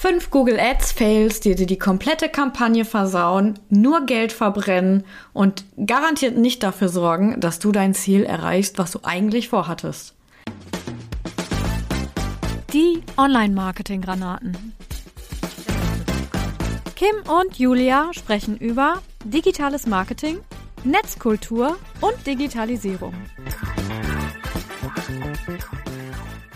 Fünf Google Ads Fails, die dir die komplette Kampagne versauen, nur Geld verbrennen und garantiert nicht dafür sorgen, dass du dein Ziel erreichst, was du eigentlich vorhattest. Die Online-Marketing-Granaten. Kim und Julia sprechen über digitales Marketing, Netzkultur und Digitalisierung.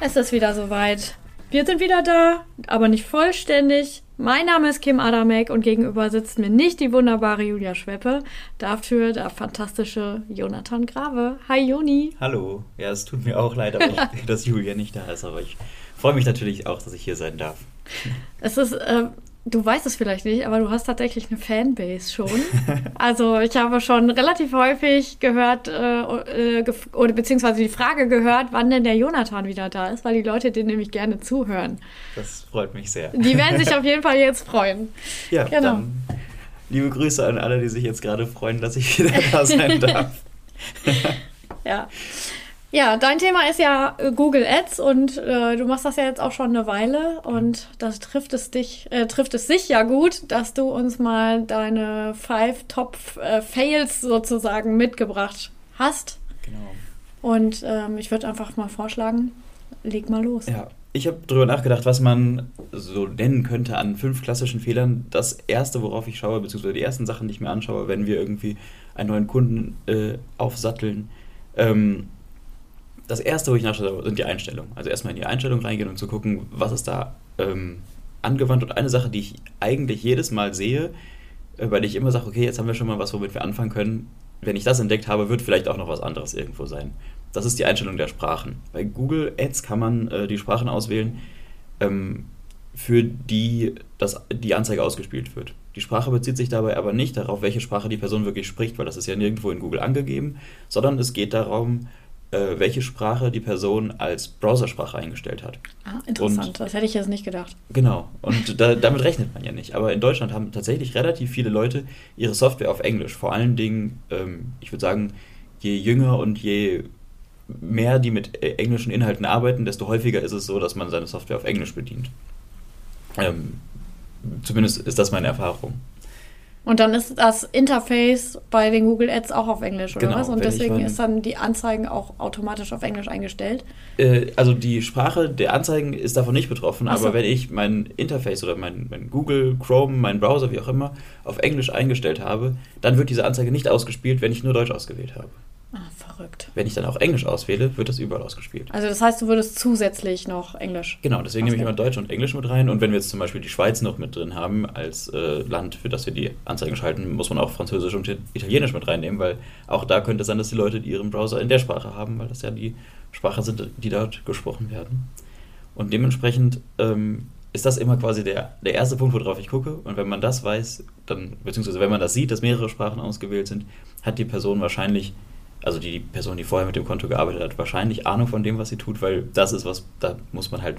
Es ist wieder soweit. Wir sind wieder da, aber nicht vollständig. Mein Name ist Kim Adamek und gegenüber sitzt mir nicht die wunderbare Julia Schweppe, dafür der fantastische Jonathan Grave. Hi Joni. Hallo. Ja, es tut mir auch leid, dass Julia nicht da ist, aber ich freue mich natürlich auch, dass ich hier sein darf. Es ist äh, Du weißt es vielleicht nicht, aber du hast tatsächlich eine Fanbase schon. Also ich habe schon relativ häufig gehört, äh, äh, oder beziehungsweise die Frage gehört, wann denn der Jonathan wieder da ist, weil die Leute den nämlich gerne zuhören. Das freut mich sehr. Die werden sich auf jeden Fall jetzt freuen. Ja, genau. dann liebe Grüße an alle, die sich jetzt gerade freuen, dass ich wieder da sein darf. ja. Ja, dein Thema ist ja äh, Google Ads und äh, du machst das ja jetzt auch schon eine Weile und das trifft es dich, äh, trifft es sich ja gut, dass du uns mal deine Five Top äh, Fails sozusagen mitgebracht hast. Genau. Und ähm, ich würde einfach mal vorschlagen, leg mal los. Ja, ich habe darüber nachgedacht, was man so nennen könnte an fünf klassischen Fehlern. Das erste, worauf ich schaue, beziehungsweise die ersten Sachen, die ich mir anschaue, wenn wir irgendwie einen neuen Kunden äh, aufsatteln, ähm, das erste, wo ich nachschaue, sind die Einstellungen. Also erstmal in die Einstellung reingehen und zu gucken, was ist da ähm, angewandt. Und eine Sache, die ich eigentlich jedes Mal sehe, äh, weil ich immer sage, okay, jetzt haben wir schon mal was, womit wir anfangen können. Wenn ich das entdeckt habe, wird vielleicht auch noch was anderes irgendwo sein. Das ist die Einstellung der Sprachen. Bei Google Ads kann man äh, die Sprachen auswählen, ähm, für die das, die Anzeige ausgespielt wird. Die Sprache bezieht sich dabei aber nicht darauf, welche Sprache die Person wirklich spricht, weil das ist ja nirgendwo in Google angegeben, sondern es geht darum, äh, welche Sprache die Person als Browsersprache eingestellt hat. Ah, interessant. Und, das hätte ich jetzt nicht gedacht. Genau. Und da, damit rechnet man ja nicht. Aber in Deutschland haben tatsächlich relativ viele Leute ihre Software auf Englisch. Vor allen Dingen, ähm, ich würde sagen, je jünger und je mehr die mit äh, englischen Inhalten arbeiten, desto häufiger ist es so, dass man seine Software auf Englisch bedient. Ähm, zumindest ist das meine Erfahrung. Und dann ist das Interface bei den Google Ads auch auf Englisch, oder genau, was? Und deswegen ist dann die Anzeigen auch automatisch auf Englisch eingestellt? Äh, also die Sprache der Anzeigen ist davon nicht betroffen, so. aber wenn ich mein Interface oder mein, mein, Google, Chrome, mein Browser, wie auch immer, auf Englisch eingestellt habe, dann wird diese Anzeige nicht ausgespielt, wenn ich nur Deutsch ausgewählt habe. Ah, verrückt. Wenn ich dann auch Englisch auswähle, wird das überall ausgespielt. Also das heißt, du würdest zusätzlich noch Englisch. Genau, deswegen nehme ich immer Deutsch und Englisch mit rein. Und wenn wir jetzt zum Beispiel die Schweiz noch mit drin haben als äh, Land, für das wir die Anzeigen schalten, muss man auch Französisch und Italienisch mit reinnehmen, weil auch da könnte es sein, dass die Leute ihren Browser in der Sprache haben, weil das ja die Sprachen sind, die dort gesprochen werden. Und dementsprechend ähm, ist das immer quasi der, der erste Punkt, worauf ich gucke. Und wenn man das weiß, dann, beziehungsweise wenn man das sieht, dass mehrere Sprachen ausgewählt sind, hat die Person wahrscheinlich also die Person, die vorher mit dem Konto gearbeitet hat, wahrscheinlich Ahnung von dem, was sie tut, weil das ist was, da muss man halt,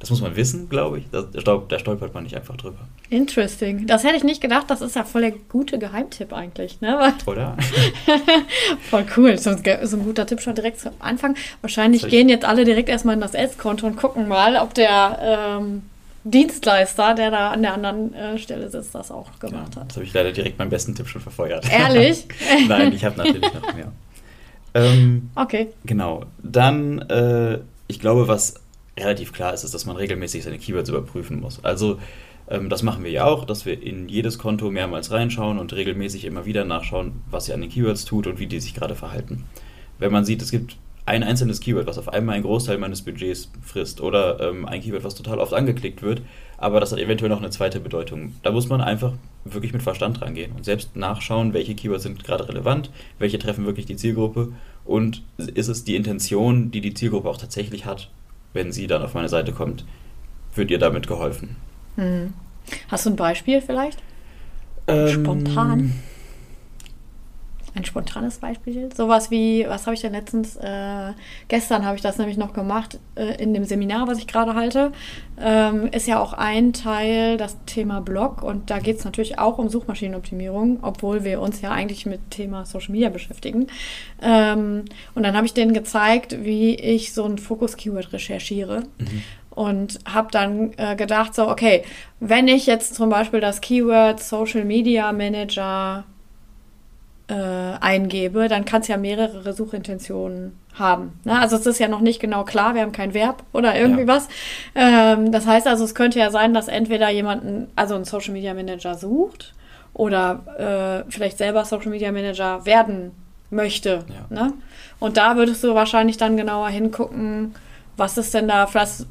das muss man wissen, glaube ich. Da, da stolpert man nicht einfach drüber. Interesting. Das hätte ich nicht gedacht. Das ist ja voll der gute Geheimtipp eigentlich, ne? Oder? voll cool. So ein, so ein, guter Tipp schon direkt zu Anfang. Wahrscheinlich gehen jetzt alle direkt erstmal in das Ads-Konto und gucken mal, ob der ähm, Dienstleister, der da an der anderen äh, Stelle sitzt, das auch gemacht ja, hat. Das habe ich leider direkt meinen besten Tipp schon verfeuert. Ehrlich? Nein, ich habe natürlich noch mehr. Ähm, okay. Genau. Dann, äh, ich glaube, was relativ klar ist, ist, dass man regelmäßig seine Keywords überprüfen muss. Also, ähm, das machen wir ja auch, dass wir in jedes Konto mehrmals reinschauen und regelmäßig immer wieder nachschauen, was sie an den Keywords tut und wie die sich gerade verhalten. Wenn man sieht, es gibt ein einzelnes Keyword, was auf einmal einen Großteil meines Budgets frisst oder ähm, ein Keyword, was total oft angeklickt wird, aber das hat eventuell noch eine zweite Bedeutung. Da muss man einfach wirklich mit Verstand rangehen und selbst nachschauen, welche Keywords sind gerade relevant, welche treffen wirklich die Zielgruppe und ist es die Intention, die die Zielgruppe auch tatsächlich hat, wenn sie dann auf meine Seite kommt, wird ihr damit geholfen. Hm. Hast du ein Beispiel vielleicht? Ähm, Spontan ein spontanes Beispiel. Sowas wie, was habe ich denn letztens, äh, gestern habe ich das nämlich noch gemacht, äh, in dem Seminar, was ich gerade halte, ähm, ist ja auch ein Teil das Thema Blog und da geht es natürlich auch um Suchmaschinenoptimierung, obwohl wir uns ja eigentlich mit Thema Social Media beschäftigen. Ähm, und dann habe ich denen gezeigt, wie ich so ein Fokus-Keyword recherchiere. Mhm. und habe dann äh, gedacht, so, okay, wenn ich jetzt zum Beispiel das Keyword Social Media Manager äh, eingebe, dann kann es ja mehrere Suchintentionen haben. Ne? Also es ist ja noch nicht genau klar, wir haben kein Verb oder irgendwie ja. was. Ähm, das heißt also, es könnte ja sein, dass entweder jemanden, also ein Social Media Manager sucht oder äh, vielleicht selber Social Media Manager werden möchte. Ja. Ne? Und da würdest du wahrscheinlich dann genauer hingucken, was ist denn da, was,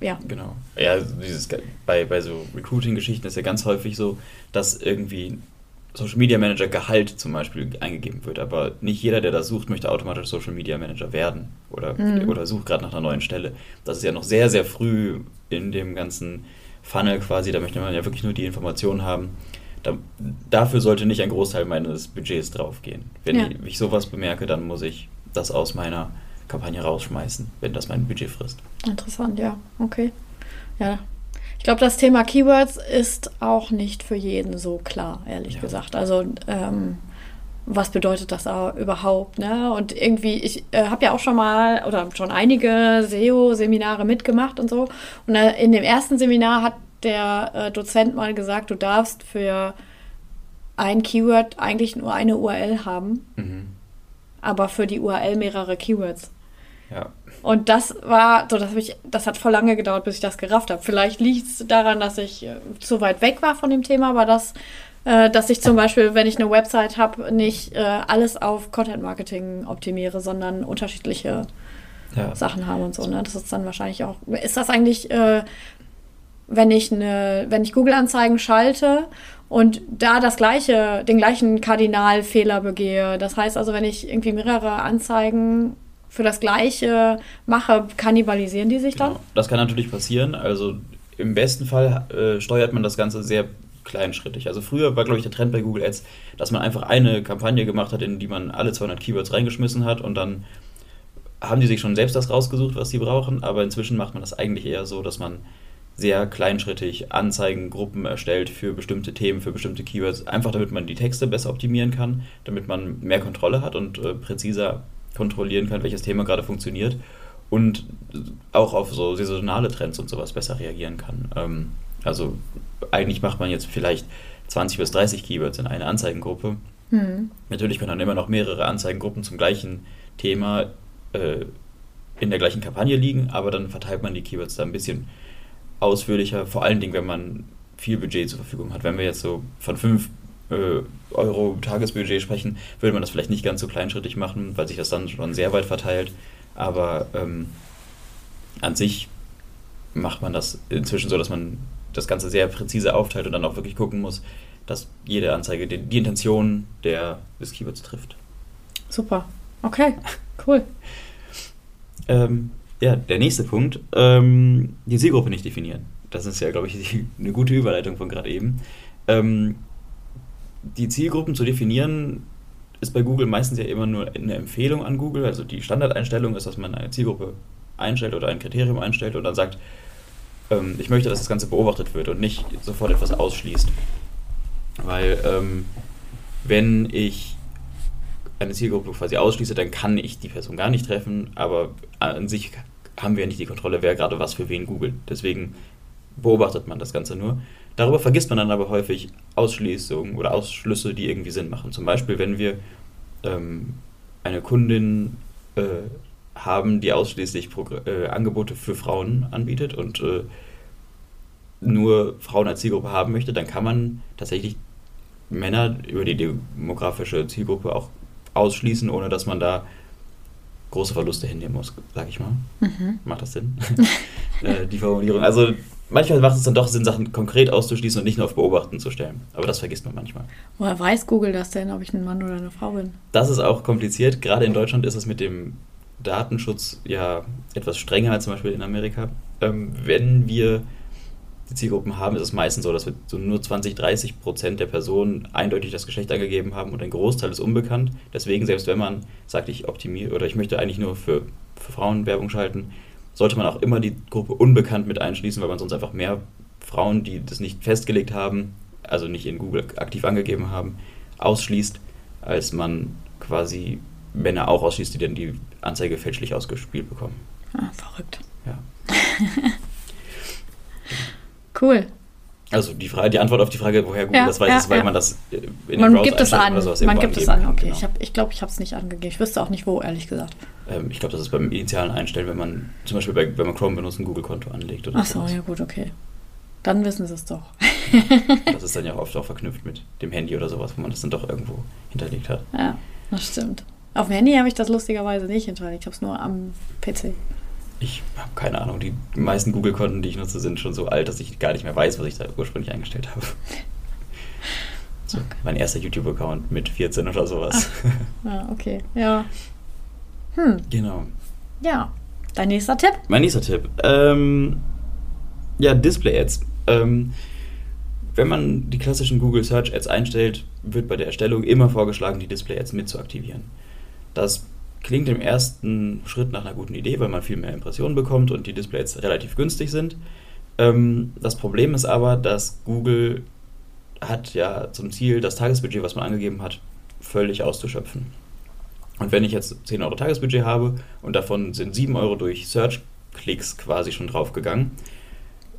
ja. Genau. Ja, dieses, bei, bei so Recruiting-Geschichten ist ja ganz häufig so, dass irgendwie Social Media Manager Gehalt zum Beispiel eingegeben wird, aber nicht jeder, der das sucht, möchte automatisch Social Media Manager werden oder, mhm. oder sucht gerade nach einer neuen Stelle. Das ist ja noch sehr, sehr früh in dem ganzen Funnel quasi, da möchte man ja wirklich nur die Informationen haben. Da, dafür sollte nicht ein Großteil meines Budgets draufgehen. Wenn ja. ich, ich sowas bemerke, dann muss ich das aus meiner Kampagne rausschmeißen, wenn das mein Budget frisst. Interessant, ja. Okay. Ja. Ich glaube, das Thema Keywords ist auch nicht für jeden so klar, ehrlich ja. gesagt. Also, ähm, was bedeutet das überhaupt? Ne? Und irgendwie, ich äh, habe ja auch schon mal oder schon einige SEO-Seminare mitgemacht und so. Und äh, in dem ersten Seminar hat der äh, Dozent mal gesagt, du darfst für ein Keyword eigentlich nur eine URL haben, mhm. aber für die URL mehrere Keywords. Ja. Und das war, so, das, ich, das hat voll lange gedauert, bis ich das gerafft habe. Vielleicht liegt es daran, dass ich äh, zu weit weg war von dem Thema, aber das, äh, dass ich zum Beispiel, wenn ich eine Website habe, nicht äh, alles auf Content Marketing optimiere, sondern unterschiedliche ja. Sachen habe und so. Ne? Das ist dann wahrscheinlich auch. Ist das eigentlich, äh, wenn ich eine, wenn ich Google-Anzeigen schalte und da das gleiche, den gleichen Kardinalfehler begehe. Das heißt also, wenn ich irgendwie mehrere Anzeigen für das Gleiche mache, kannibalisieren die sich genau. dann? Das kann natürlich passieren. Also im besten Fall äh, steuert man das Ganze sehr kleinschrittig. Also früher war, glaube ich, der Trend bei Google Ads, dass man einfach eine Kampagne gemacht hat, in die man alle 200 Keywords reingeschmissen hat und dann haben die sich schon selbst das rausgesucht, was sie brauchen, aber inzwischen macht man das eigentlich eher so, dass man sehr kleinschrittig Anzeigengruppen erstellt für bestimmte Themen, für bestimmte Keywords, einfach damit man die Texte besser optimieren kann, damit man mehr Kontrolle hat und äh, präziser kontrollieren kann, welches Thema gerade funktioniert und auch auf so saisonale Trends und sowas besser reagieren kann. Ähm, also eigentlich macht man jetzt vielleicht 20 bis 30 Keywords in eine Anzeigengruppe. Mhm. Natürlich können dann immer noch mehrere Anzeigengruppen zum gleichen Thema äh, in der gleichen Kampagne liegen, aber dann verteilt man die Keywords da ein bisschen ausführlicher, vor allen Dingen, wenn man viel Budget zur Verfügung hat. Wenn wir jetzt so von fünf Euro Tagesbudget sprechen, würde man das vielleicht nicht ganz so kleinschrittig machen, weil sich das dann schon sehr weit verteilt. Aber ähm, an sich macht man das inzwischen so, dass man das Ganze sehr präzise aufteilt und dann auch wirklich gucken muss, dass jede Anzeige die, die Intention der, des Keywords trifft. Super. Okay, cool. ähm, ja, der nächste Punkt, ähm, die Zielgruppe nicht definieren. Das ist ja, glaube ich, die, eine gute Überleitung von gerade eben. Ähm, die Zielgruppen zu definieren, ist bei Google meistens ja immer nur eine Empfehlung an Google. Also die Standardeinstellung ist, dass man eine Zielgruppe einstellt oder ein Kriterium einstellt und dann sagt, ähm, ich möchte, dass das Ganze beobachtet wird und nicht sofort etwas ausschließt. Weil ähm, wenn ich eine Zielgruppe quasi ausschließe, dann kann ich die Person gar nicht treffen, aber an sich haben wir ja nicht die Kontrolle, wer gerade was für wen googelt. Deswegen beobachtet man das Ganze nur. Darüber vergisst man dann aber häufig Ausschließungen oder Ausschlüsse, die irgendwie Sinn machen. Zum Beispiel, wenn wir ähm, eine Kundin äh, haben, die ausschließlich Progr äh, Angebote für Frauen anbietet und äh, nur Frauen als Zielgruppe haben möchte, dann kann man tatsächlich Männer über die demografische Zielgruppe auch ausschließen, ohne dass man da große Verluste hinnehmen muss, sag ich mal. Mhm. Macht das Sinn? Äh, die Formulierung. Also manchmal macht es dann doch Sinn, Sachen konkret auszuschließen und nicht nur auf Beobachten zu stellen. Aber das vergisst man manchmal. Woher weiß Google das denn, ob ich ein Mann oder eine Frau bin? Das ist auch kompliziert. Gerade in Deutschland ist es mit dem Datenschutz ja etwas strenger als zum Beispiel in Amerika. Ähm, wenn wir die Zielgruppen haben, ist es meistens so, dass wir so nur 20, 30 Prozent der Personen eindeutig das Geschlecht angegeben haben und ein Großteil ist unbekannt. Deswegen, selbst wenn man sagt, ich optimiere oder ich möchte eigentlich nur für, für Frauen Werbung schalten, sollte man auch immer die Gruppe unbekannt mit einschließen, weil man sonst einfach mehr Frauen, die das nicht festgelegt haben, also nicht in Google aktiv angegeben haben, ausschließt, als man quasi Männer auch ausschließt, die dann die Anzeige fälschlich ausgespielt bekommen. Ah, verrückt. Ja. cool. Also die, Frage, die Antwort auf die Frage, woher Google Ja, das weiß, ja, ist, weil ja. man das in Man den gibt es an. Oder sowas Man gibt es an, okay. genau. Ich glaube, ich, glaub, ich habe es nicht angegeben. Ich wüsste auch nicht wo, ehrlich gesagt. Ähm, ich glaube, das ist beim initialen Einstellen, wenn man zum Beispiel bei, wenn man Chrome benutzt, ein Google-Konto anlegt oder Ach so, sowas. ja gut, okay. Dann wissen sie es doch. Das ist dann ja oft auch verknüpft mit dem Handy oder sowas, wo man das dann doch irgendwo hinterlegt hat. Ja, das stimmt. Auf dem Handy habe ich das lustigerweise nicht hinterlegt. Ich habe es nur am PC. Ich habe keine Ahnung. Die meisten Google-Konten, die ich nutze, sind schon so alt, dass ich gar nicht mehr weiß, was ich da ursprünglich eingestellt habe. So, mein erster YouTube-Account mit 14 oder sowas. Ja, okay. Ja. Hm, Genau. ja. Dein nächster Tipp? Mein nächster Tipp. Ähm, ja, Display-Ads. Ähm, wenn man die klassischen Google Search Ads einstellt, wird bei der Erstellung immer vorgeschlagen, die Display Ads mit zu aktivieren. Das klingt im ersten Schritt nach einer guten Idee, weil man viel mehr Impressionen bekommt und die Display Ads relativ günstig sind. Ähm, das Problem ist aber, dass Google hat ja zum Ziel, das Tagesbudget, was man angegeben hat, völlig auszuschöpfen. Und wenn ich jetzt 10 Euro Tagesbudget habe und davon sind 7 Euro durch Search-Klicks quasi schon draufgegangen,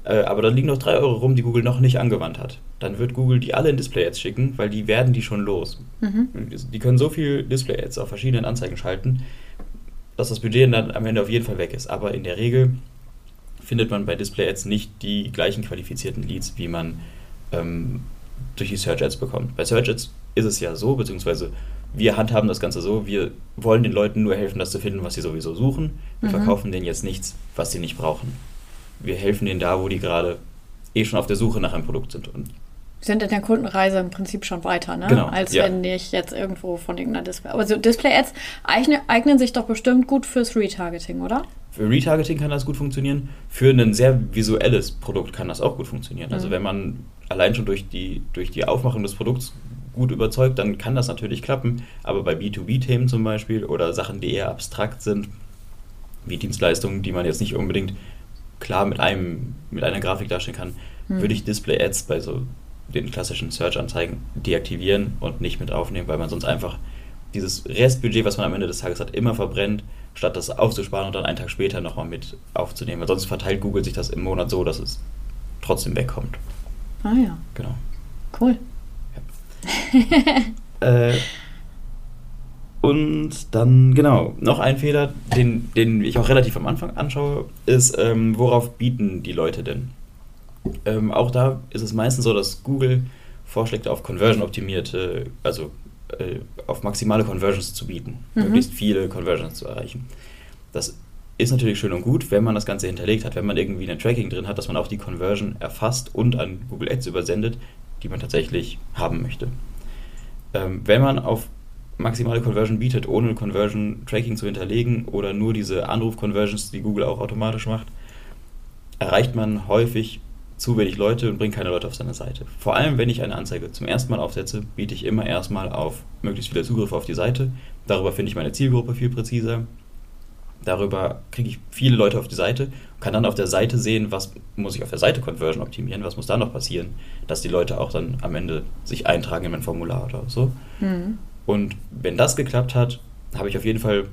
äh, aber da liegen noch 3 Euro rum, die Google noch nicht angewandt hat, dann wird Google die alle in Display-Ads schicken, weil die werden die schon los. Mhm. Die können so viel Display-Ads auf verschiedenen Anzeigen schalten, dass das Budget dann am Ende auf jeden Fall weg ist. Aber in der Regel findet man bei Display-Ads nicht die gleichen qualifizierten Leads, wie man ähm, durch die Search-Ads bekommt. Bei Search-Ads ist es ja so, beziehungsweise wir handhaben das Ganze so, wir wollen den Leuten nur helfen, das zu finden, was sie sowieso suchen. Wir Mhm. verkaufen denen jetzt nichts, was sie nicht brauchen. Wir helfen denen da, wo die gerade eh schon auf der Suche nach einem Produkt sind. Und Sind in der Kundenreise im Prinzip schon weiter, ne? Genau, Als ja. wenn ich jetzt irgendwo von irgendeiner Display. Aber so Display-Ads eignen, eignen sich doch bestimmt gut fürs Retargeting, oder? Für Retargeting kann das gut funktionieren. Für ein sehr visuelles Produkt kann das auch gut funktionieren. Also Mhm. wenn man allein schon durch die, durch die Aufmachung des Produkts gut überzeugt, dann kann das natürlich klappen. Aber bei B2B-Themen zum Beispiel oder Sachen, die eher abstrakt sind, wie Dienstleistungen, die man jetzt nicht unbedingt klar mit, einem, mit einer Grafik darstellen kann, Mhm. würde ich Display-Ads bei so den klassischen Search-Anzeigen deaktivieren und nicht mit aufnehmen, weil man sonst einfach dieses Restbudget, was man am Ende des Tages hat, immer verbrennt, statt das aufzusparen und dann einen Tag später nochmal mit aufzunehmen. Weil sonst verteilt Google sich das im Monat so, dass es trotzdem wegkommt. Ah ja, Genau. cool. Äh, und dann, genau, noch ein Fehler, den, den ich auch relativ am Anfang anschaue, ist, ähm, worauf bieten die Leute denn? Ähm, auch da ist es meistens so, dass Google vorschlägt, auf Conversion-optimierte, also äh, auf maximale Conversions zu bieten, Mhm. möglichst viele Conversions zu erreichen. Das ist natürlich schön und gut, wenn man das Ganze hinterlegt hat, wenn man irgendwie ein Tracking drin hat, dass man auch die Conversion erfasst und an Google Ads übersendet, die man tatsächlich haben möchte. Ähm, wenn man auf maximale Conversion bietet, ohne Conversion Tracking zu hinterlegen oder nur diese Anruf-Conversions, die Google auch automatisch macht, erreicht man häufig zu wenig Leute und bringt keine Leute auf seine Seite. Vor allem, wenn ich eine Anzeige zum ersten Mal aufsetze, biete ich immer erstmal auf möglichst viele Zugriffe auf die Seite. Darüber finde ich meine Zielgruppe viel präziser. Darüber kriege ich viele Leute auf die Seite und kann dann auf der Seite sehen, was muss ich auf der Seite Conversion optimieren, was muss da noch passieren, dass die Leute auch dann am Ende sich eintragen in mein Formular oder so. Mhm. Und wenn das geklappt hat, habe ich auf jeden Fall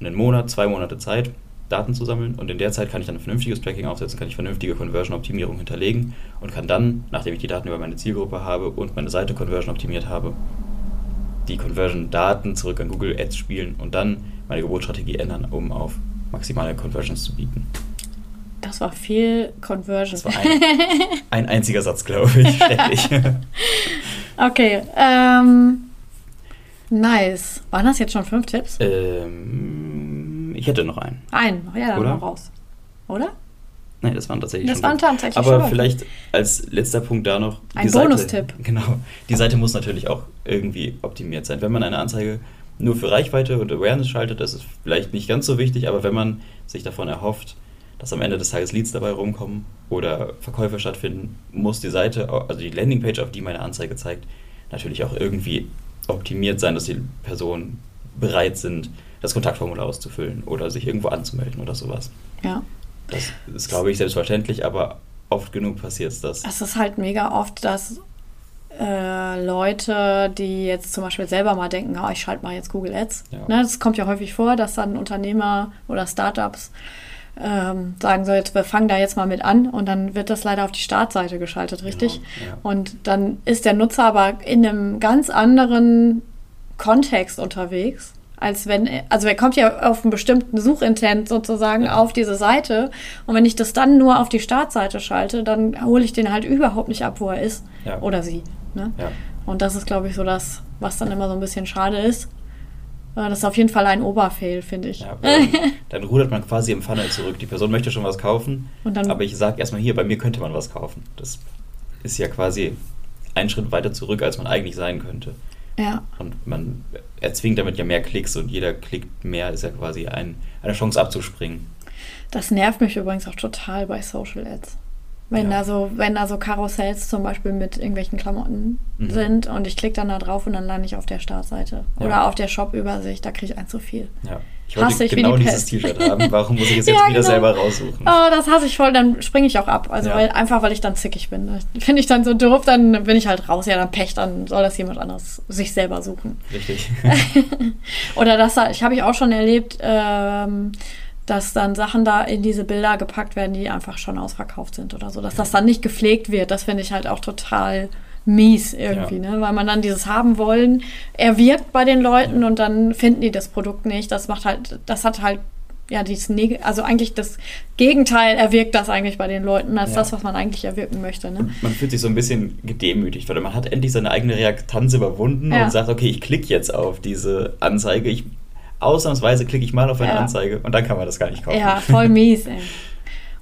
einen Monat, zwei Monate Zeit, Daten zu sammeln. Und in der Zeit kann ich dann ein vernünftiges Tracking aufsetzen, kann ich vernünftige Conversion-Optimierung hinterlegen und kann dann, nachdem ich die Daten über meine Zielgruppe habe und meine Seite Conversion optimiert habe, die Conversion-Daten zurück an Google Ads spielen und dann meine Geburtsstrategie ändern, um auf maximale Conversions zu bieten. Das war viel Conversion. Das war ein, ein einziger Satz, glaube ich. Schrecklich. okay, ähm, nice. Waren das jetzt schon fünf Tipps? ähm, ich hätte noch einen. Ein, ja, dann Oder? mal raus. Oder? Nein, das waren tatsächlich Das waren tatsächlich Aber schon. vielleicht als letzter Punkt da noch. Ein Bonustipp. Genau. Die Seite muss natürlich auch irgendwie optimiert sein. Wenn man eine Anzeige nur für Reichweite und Awareness schaltet, das ist vielleicht nicht ganz so wichtig, aber wenn man sich davon erhofft, dass am Ende des Tages Leads dabei rumkommen oder Verkäufe stattfinden, muss die Seite, also die Landingpage, auf die meine Anzeige zeigt, natürlich auch irgendwie optimiert sein, dass die Personen bereit sind, das Kontaktformular auszufüllen oder sich irgendwo anzumelden oder sowas. Ja. Das ist, glaube ich, selbstverständlich, aber oft genug passiert es das. Es ist halt mega oft, dass äh, Leute, die jetzt zum Beispiel selber mal denken, oh, ich schalte mal jetzt Google Ads. Ja. Ne, das kommt ja häufig vor, dass dann Unternehmer oder Startups ähm, sagen so, jetzt wir fangen da jetzt mal mit an und dann wird das leider auf die Startseite geschaltet, richtig? Genau, ja. Und dann ist der Nutzer aber in einem ganz anderen Kontext unterwegs, als wenn, also er kommt ja auf einen bestimmten Suchintent sozusagen Ja. auf diese Seite und wenn ich das dann nur auf die Startseite schalte, dann hole ich den halt überhaupt nicht ab, wo er ist Ja. oder sie. Ne? Ja. Und das ist, glaube ich, so das, was dann immer so ein bisschen schade ist. Äh, Das ist auf jeden Fall ein Oberfail, finde ich. Ja, dann, dann rudert man quasi im Funnel zurück. Die Person möchte schon was kaufen, dann- aber ich sage erstmal hier, bei mir könnte man was kaufen. Das ist ja quasi ein Schritt weiter zurück, als man eigentlich sein könnte. Ja, Und man erzwingt damit ja mehr Klicks und jeder Klick mehr ist ja quasi ein, eine Chance abzuspringen. das nervt mich übrigens auch total bei Social Ads. Wenn, Ja. da so, wenn da so Karussells zum Beispiel mit irgendwelchen Klamotten Mhm. sind und ich klicke dann da drauf und dann lande ich auf der Startseite Ja. oder auf der Shop-Übersicht, da kriege ich ein zu viel. Ja. Ich Hasse ich wie genau die dieses Pest. T-Shirt haben. Warum muss ich es jetzt Ja, wieder genau. selber raussuchen? Oh, das hasse ich voll, dann springe ich auch ab. Also Ja. weil, einfach, weil ich dann zickig bin. Finde ich dann so doof, dann bin ich halt raus. Ja, dann Pech, dann soll das jemand anderes sich selber suchen. Richtig. Oder das, ich habe ich auch schon erlebt, ähm, dass dann Sachen da in diese Bilder gepackt werden, die einfach schon ausverkauft sind oder so. Dass das dann nicht gepflegt wird, das finde ich halt auch total mies irgendwie, Ja. ne? Weil man dann dieses haben wollen, erwirkt bei den Leuten und dann finden die das Produkt nicht. Das macht halt, das hat halt ja, dieses Neg also eigentlich das Gegenteil erwirkt das eigentlich bei den Leuten, als Ja. das, was man eigentlich erwirken möchte. Ne? Man fühlt sich so ein bisschen gedemütigt, weil man hat endlich seine eigene Reaktanz überwunden Ja. und sagt, okay, ich klicke jetzt auf diese Anzeige. Ich, ausnahmsweise klicke ich mal auf eine Ja. Anzeige und dann kann man das gar nicht kaufen. Ja, voll mies, ey.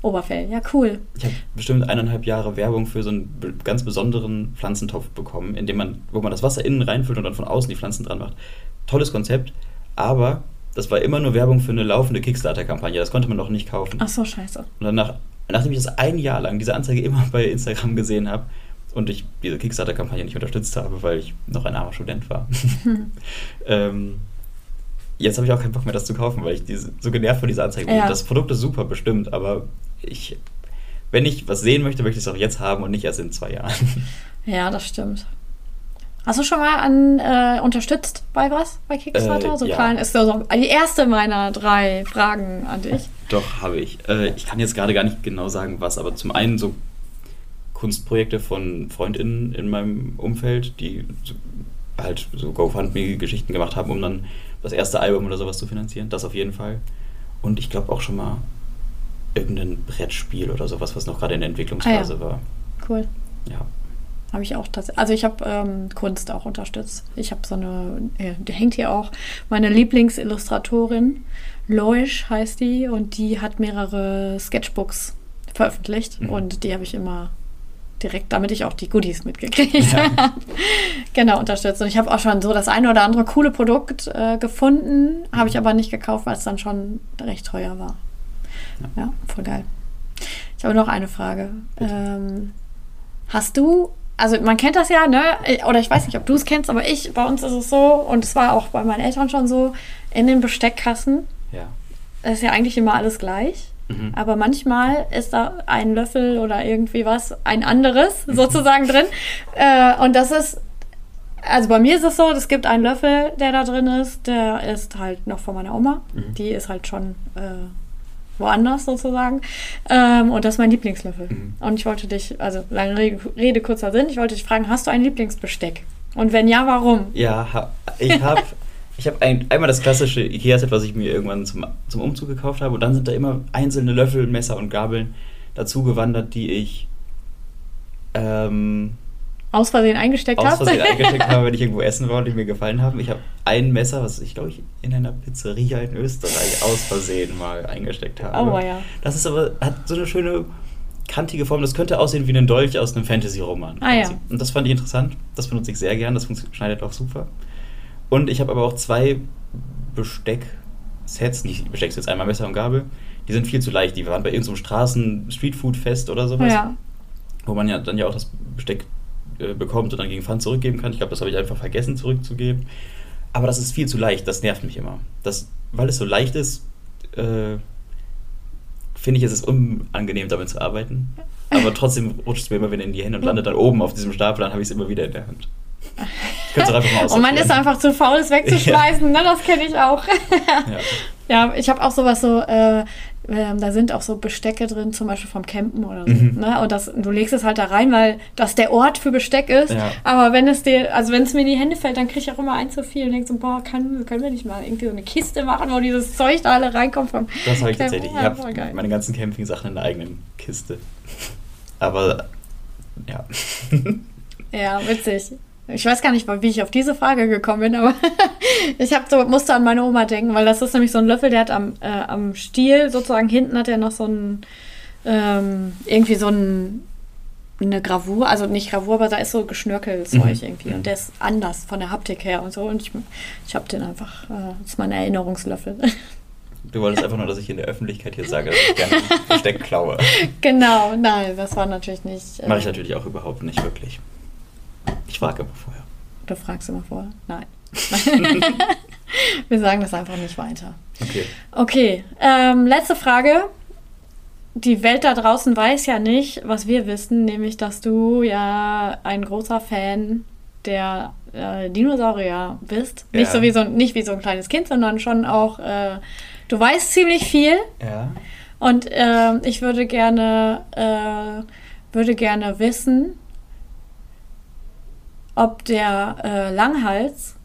Oberfell, ja, cool. Ich habe bestimmt eineinhalb Jahre Werbung für so einen ganz besonderen Pflanzentopf bekommen, in dem man, wo man das Wasser innen reinfüllt und dann von außen die Pflanzen dran macht. Tolles Konzept, aber das war immer nur Werbung für eine laufende Kickstarter-Kampagne. Das konnte man noch nicht kaufen. Ach so, scheiße. Und danach, nachdem ich das ein Jahr lang, diese Anzeige immer bei Instagram gesehen habe und ich diese Kickstarter-Kampagne nicht unterstützt habe, weil ich noch ein armer Student war, ähm, jetzt habe ich auch keinen Bock mehr, das zu kaufen, weil ich diese, so genervt von dieser Anzeige bin. Ja. Das Produkt ist super, bestimmt, aber ich, wenn ich was sehen möchte, möchte ich es auch jetzt haben und nicht erst in zwei Jahren. Ja, das stimmt. Hast du schon mal an, äh, unterstützt bei was? Bei Kickstarter? Äh, so ja. klein ist so die erste meiner drei Fragen an dich. Doch, habe ich. Äh, ich kann jetzt gerade gar nicht genau sagen, was, aber zum einen so Kunstprojekte von FreundInnen in meinem Umfeld, die halt so GoFundMe-Geschichten gemacht haben, um dann das erste Album oder sowas zu finanzieren. Das auf jeden Fall. Und ich glaube auch schon mal irgendein Brettspiel oder sowas, was noch gerade in der Entwicklungsphase Ah, ja. war. Cool. Ja. Habe ich auch tatsächlich. Also ich habe ähm, Kunst auch unterstützt. Ich habe so eine, äh, die hängt hier auch, meine Lieblingsillustratorin, Loish heißt die, und die hat mehrere Sketchbooks veröffentlicht Mhm. und die habe ich immer direkt, damit ich auch die Goodies mitgekriegt Ja. habe. genau, unterstützt. Und ich habe auch schon so das eine oder andere coole Produkt äh, gefunden, habe ich aber nicht gekauft, weil es dann schon recht teuer war. Ja. Voll geil. Ich habe noch eine Frage. Ähm, hast du, also man kennt das ja, ne? Oder ich weiß nicht, ob du es kennst, aber ich, bei uns ist es so, und es war auch bei meinen Eltern schon so, in den Besteckkassen Ja. ist ja eigentlich immer alles gleich. Mhm. Aber manchmal ist da ein Löffel oder irgendwie was, ein anderes sozusagen drin. Äh, und das ist, also bei mir ist es so, es gibt einen Löffel, der da drin ist, der ist halt noch von meiner Oma. Mhm. Die ist halt schon äh, woanders sozusagen. Ähm, und das ist mein Lieblingslöffel. Mhm. Und ich wollte dich, also lange Rede, Rede, kurzer Sinn, ich wollte dich fragen, hast du ein Lieblingsbesteck? Und wenn ja, warum? Ja, ha, ich habe ich hab ein, einmal das klassische Ikea-Set, was ich mir irgendwann zum, zum Umzug gekauft habe. Und dann sind da immer einzelne Löffel, Messer und Gabeln dazu gewandert, die ich ähm, Aus Versehen eingesteckt aus hast? Versehen eingesteckt habe, wenn ich irgendwo essen war und die mir gefallen haben. Ich habe ein Messer, was ich glaube ich in einer Pizzeria in Österreich aus Versehen mal eingesteckt habe. Oh, ja. Das ist aber, hat so eine schöne kantige Form. Das könnte aussehen wie ein Dolch aus einem Fantasy-Roman. Ah, ja. Und das fand ich interessant. Das benutze ich sehr gern. Das schneidet auch super. Und ich habe aber auch zwei Besteck-Sets, nicht Besteck jetzt einmal Messer und Gabel. Die sind viel zu leicht. Die waren bei irgendeinem Straßen-Streetfood-Fest oder sowas ja. wo man ja dann ja auch das Besteck äh, bekommt und dann gegen Pfand zurückgeben kann. Ich glaube, das habe ich einfach vergessen zurückzugeben. Aber das ist viel zu leicht, das nervt mich immer. Das, weil es so leicht ist, äh, finde ich, es ist unangenehm, damit zu arbeiten. Aber trotzdem rutscht es mir immer wieder in die Hände und landet dann oben auf diesem Stapel, dann habe ich es immer wieder in der Hand. Ich es auch einfach mal Und man ist einfach zu faul, es wegzuschmeißen, ne? Das kenne ich auch. Ja. Ja, ich habe auch sowas so, äh, ähm, da sind auch so Bestecke drin, zum Beispiel vom Campen oder so. Mhm. Ne? Und das, du legst es halt da rein, weil das der Ort für Besteck ist. Ja. Aber wenn es dir, also wenn es mir in die Hände fällt, dann kriege ich auch immer ein zu viel und denke so, boah, kann, können wir nicht mal irgendwie so eine Kiste machen, wo dieses Zeug da alle reinkommt vom Das habe ich tatsächlich. Ich habe meine ganzen Camping-Sachen in der eigenen Kiste. Aber ja. ja, witzig. Ich weiß gar nicht, wie ich auf diese Frage gekommen bin, aber ich hab so, musste an meine Oma denken, weil das ist nämlich so ein Löffel, der hat am, äh, am Stiel sozusagen hinten hat er noch so ein ähm, irgendwie so ein, eine Gravur, also nicht Gravur, aber da ist so Geschnörkelzeug mhm. irgendwie und der ist anders von der Haptik her und so und ich, ich habe den einfach, äh, das ist mein Erinnerungslöffel. Du wolltest einfach nur, dass ich in der Öffentlichkeit hier sage, dass ich gerne Versteck klaue. Genau, nein, das war natürlich nicht. Äh, Mache ich natürlich auch überhaupt nicht wirklich. Ich frage immer vorher. Du fragst immer vorher? Nein. Wir sagen das einfach nicht weiter. Okay. Okay, ähm, letzte Frage. Die Welt da draußen weiß ja nicht, was wir wissen, nämlich, dass du ja ein großer Fan der äh, Dinosaurier bist. Ja. Nicht, so wie so, nicht wie so ein kleines Kind, sondern schon auch, äh, du weißt ziemlich viel. Ja. Und äh, ich würde gerne, äh, würde gerne wissen, ob der äh, Langhals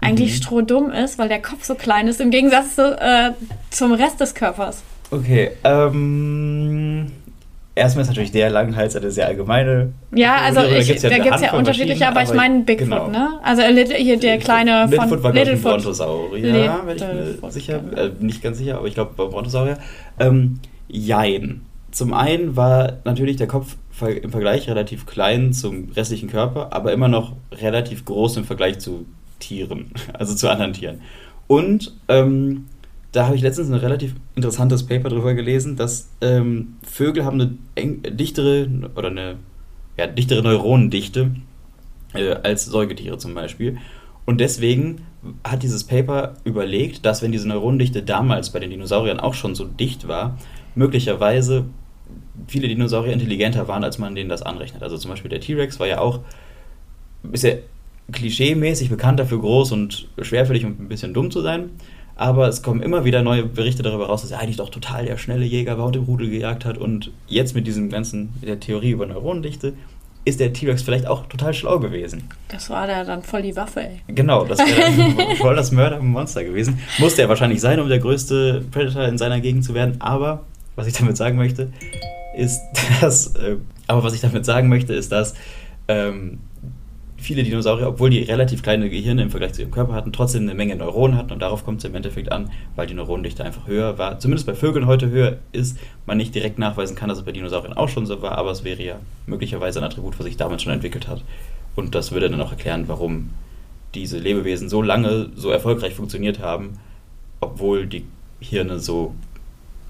eigentlich mhm. strohdumm ist, weil der Kopf so klein ist, im Gegensatz äh, zum Rest des Körpers. Okay, ähm, erstmal ist natürlich der Langhals eine sehr allgemeine. Ja, also ich, da gibt es ja, da ja unterschiedliche, aber, aber, ich meine Bigfoot, genau. ne? Also hier der kleine von Littlefoot war Littlefoot. Brontosaurier, ja, wenn ich mir sicher, äh, nicht ganz sicher, aber ich glaube Brontosaurier. Ähm, jein. Zum einen war natürlich der Kopf im Vergleich relativ klein zum restlichen Körper, aber immer noch relativ groß im Vergleich zu Tieren, also zu anderen Tieren. Und ähm, da habe ich letztens ein relativ interessantes Paper darüber gelesen, dass ähm, Vögel haben eine eng, dichtere oder eine ja, dichtere Neuronendichte äh, als Säugetiere zum Beispiel. Und deswegen hat dieses Paper überlegt, dass wenn diese Neuronendichte damals bei den Dinosauriern auch schon so dicht war, möglicherweise viele Dinosaurier intelligenter waren, als man denen das anrechnet. Also zum Beispiel der T-Rex war ja auch, ist ja klischee-mäßig bekannt dafür, groß und schwerfällig und ein bisschen dumm zu sein. Aber es kommen immer wieder neue Berichte darüber raus, dass er eigentlich doch total der schnelle Jäger war und im Rudel gejagt hat. Und jetzt mit diesem ganzen, der Theorie über Neuronendichte, ist der T-Rex vielleicht auch total schlau gewesen. Das war da dann voll die Waffe, ey. Genau, das wäre voll das Mördermonster gewesen. Musste er wahrscheinlich sein, um der größte Predator in seiner Gegend zu werden. Aber, was ich damit sagen möchte, ist, dass, äh, aber was ich damit sagen möchte, ist, dass ähm, viele Dinosaurier, obwohl die relativ kleine Gehirne im Vergleich zu ihrem Körper hatten, trotzdem eine Menge Neuronen hatten und darauf kommt es im Endeffekt an, weil die Neuronendichte einfach höher war. Zumindest bei Vögeln heute höher ist, man nicht direkt nachweisen kann, dass es bei Dinosauriern auch schon so war, aber es wäre ja möglicherweise ein Attribut, was sich damals schon entwickelt hat. Und das würde dann auch erklären, warum diese Lebewesen so lange so erfolgreich funktioniert haben, obwohl die Hirne so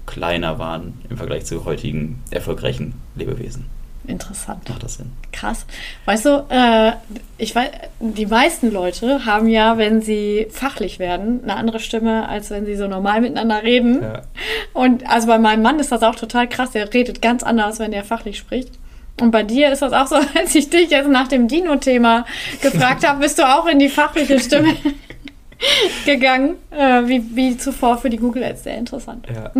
kleiner waren im Vergleich zu heutigen erfolgreichen Lebewesen. Interessant. Macht das Sinn. Krass. Weißt du, äh, ich weiß, die meisten Leute haben ja, wenn sie fachlich werden, eine andere Stimme, als wenn sie so normal miteinander reden. Ja. Und also bei meinem Mann ist das auch total krass. Der redet ganz anders, wenn er fachlich spricht. Und bei dir ist das auch so, als ich dich jetzt nach dem Dino-Thema gefragt habe, bist du auch in die fachliche Stimme gegangen, äh, wie, wie zuvor für die Google Ads. Sehr interessant. Ja.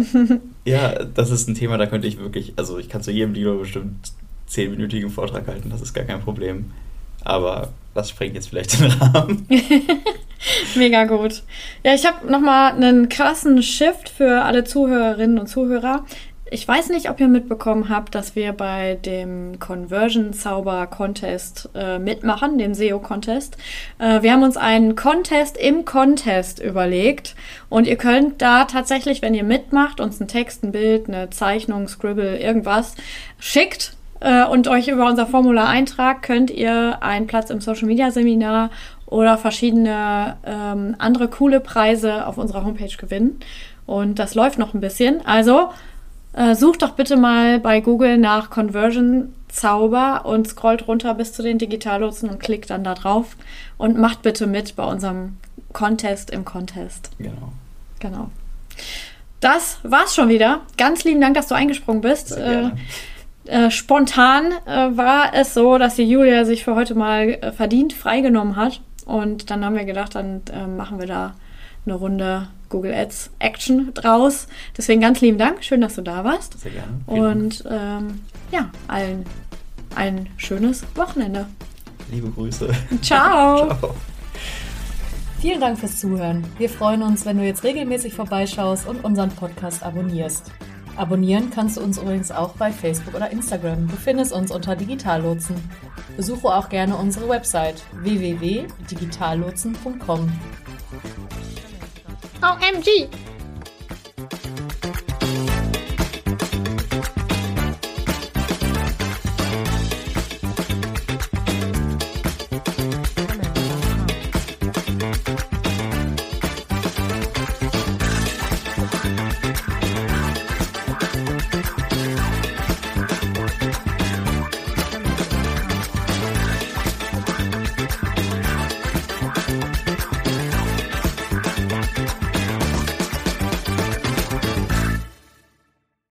ja, das ist ein Thema, da könnte ich wirklich, also ich kann zu jedem Dino bestimmt zehnminütigen Vortrag halten, das ist gar kein Problem. Aber das sprengt jetzt vielleicht den Rahmen. Mega gut. Ja, ich habe nochmal einen krassen Shift für alle Zuhörerinnen und Zuhörer. Ich weiß nicht, ob ihr mitbekommen habt, dass wir bei dem Conversion Zauber Contest äh, mitmachen, dem SEO Contest. Äh, wir haben uns einen Contest im Contest überlegt und ihr könnt da tatsächlich, wenn ihr mitmacht, uns einen Text, ein Bild, eine Zeichnung, Scribble, irgendwas schickt äh, und euch über unser Formular eintragt, könnt ihr einen Platz im Social Media Seminar oder verschiedene ähm, andere coole Preise auf unserer Homepage gewinnen. Und das läuft noch ein bisschen. Also äh, sucht doch bitte mal bei Google nach Conversion Zauber und scrollt runter bis zu den Digitallotsen und klickt dann da drauf und macht bitte mit bei unserem Contest im Contest. Genau. Genau. Das war's schon wieder. Ganz lieben Dank, dass du eingesprungen bist. Äh, äh, spontan äh, war es so, dass die Julia sich für heute mal äh, verdient freigenommen hat. Und dann haben wir gedacht, dann äh, machen wir da eine Runde Google Ads Action draus. Deswegen ganz lieben Dank. Schön, dass du da warst. Sehr gerne. Vielen Und ähm, ja, allen ein schönes Wochenende. Liebe Grüße. Ciao. Ciao. Vielen Dank fürs Zuhören. Wir freuen uns, wenn du jetzt regelmäßig vorbeischaust und unseren Podcast abonnierst. Abonnieren kannst du uns übrigens auch bei Facebook oder Instagram. Du findest uns unter Digitallotsen. Besuche auch gerne unsere Website www.digitallotsen.com. OMG!